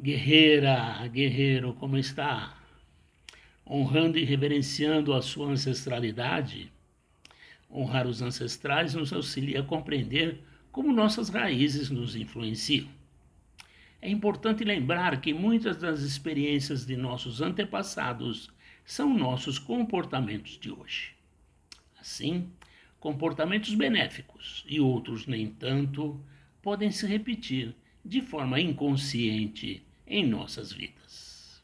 Guerreira, guerreiro, como está? Honrando e reverenciando a sua ancestralidade? Honrar os ancestrais nos auxilia a compreender como nossas raízes nos influenciam. É importante lembrar que muitas das experiências de nossos antepassados são nossos comportamentos de hoje. Assim, comportamentos benéficos e outros nem tanto podem se repetir de forma inconsciente em nossas vidas.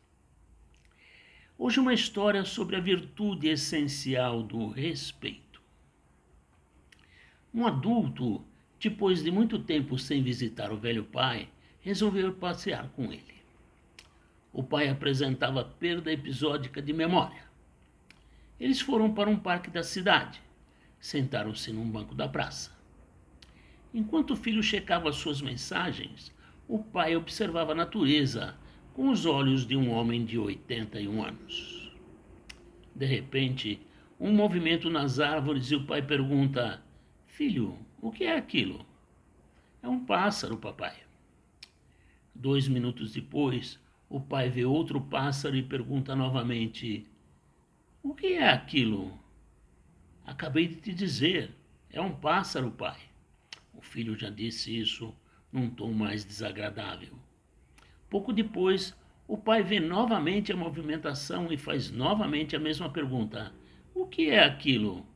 Hoje, uma história sobre a virtude essencial do respeito. Um adulto, depois de muito tempo sem visitar o velho pai, resolveu passear com ele. O pai apresentava perda episódica de memória. Eles foram para um parque da cidade. Sentaram-se num banco da praça. Enquanto o filho checava suas mensagens, o pai observava a natureza com os olhos de um homem de 81 anos. De repente, um movimento nas árvores e o pai pergunta: Filho, o que é aquilo? É um pássaro, papai. Dois minutos depois, o pai vê outro pássaro e pergunta novamente: O que é aquilo? Acabei de te dizer, é um pássaro, pai. O filho já disse isso num tom mais desagradável. Pouco depois, o pai vê novamente a movimentação e faz novamente a mesma pergunta: O que é aquilo?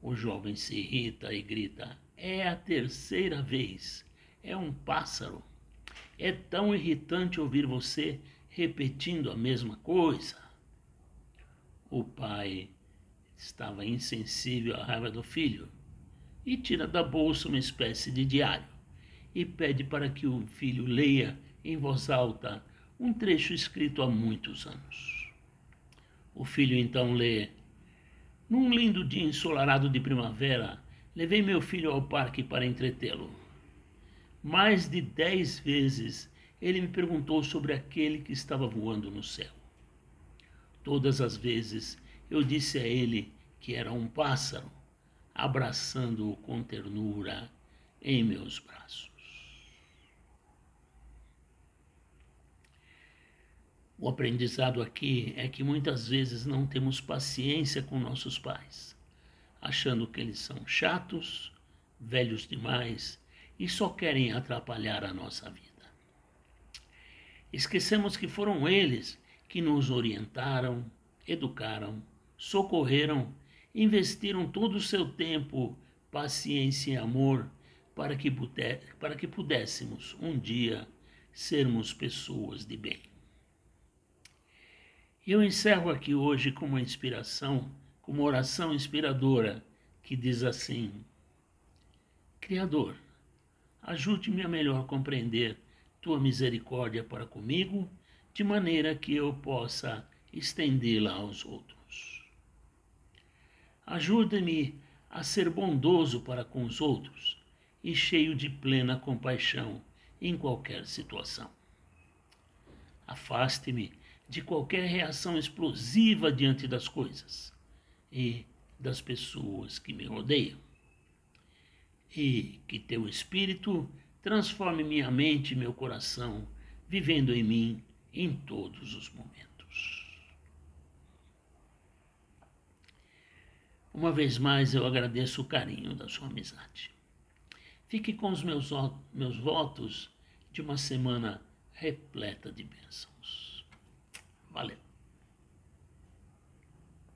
O jovem se irrita e grita: É a terceira vez. É um pássaro. É tão irritante ouvir você repetindo a mesma coisa. O pai estava insensível à raiva do filho e tira da bolsa uma espécie de diário e pede para que o filho leia em voz alta um trecho escrito há muitos anos. O filho então lê: Num lindo dia ensolarado de primavera, levei meu filho ao parque para entretê-lo. Mais de dez vezes ele me perguntou sobre aquele que estava voando no céu. Todas as vezes eu disse a ele que era um pássaro, abraçando-o com ternura em meus braços. O aprendizado aqui é que muitas vezes não temos paciência com nossos pais, achando que eles são chatos, velhos demais e só querem atrapalhar a nossa vida. Esquecemos que foram eles que nos orientaram, educaram, socorreram, investiram todo o seu tempo, paciência e amor para que, para que pudéssemos um dia sermos pessoas de bem. Eu encerro aqui hoje com uma inspiração, com uma oração inspiradora que diz assim: Criador, ajude-me a melhor compreender tua misericórdia para comigo, de maneira que eu possa estendê-la aos outros. Ajuda-me a ser bondoso para com os outros e cheio de plena compaixão em qualquer situação. Afaste-me de qualquer reação explosiva diante das coisas e das pessoas que me rodeiam. E que teu Espírito transforme minha mente e meu coração, vivendo em mim em todos os momentos. Uma vez mais eu agradeço o carinho da sua amizade. Fique com os meus, meus votos de uma semana repleta de bênçãos. ¿vale?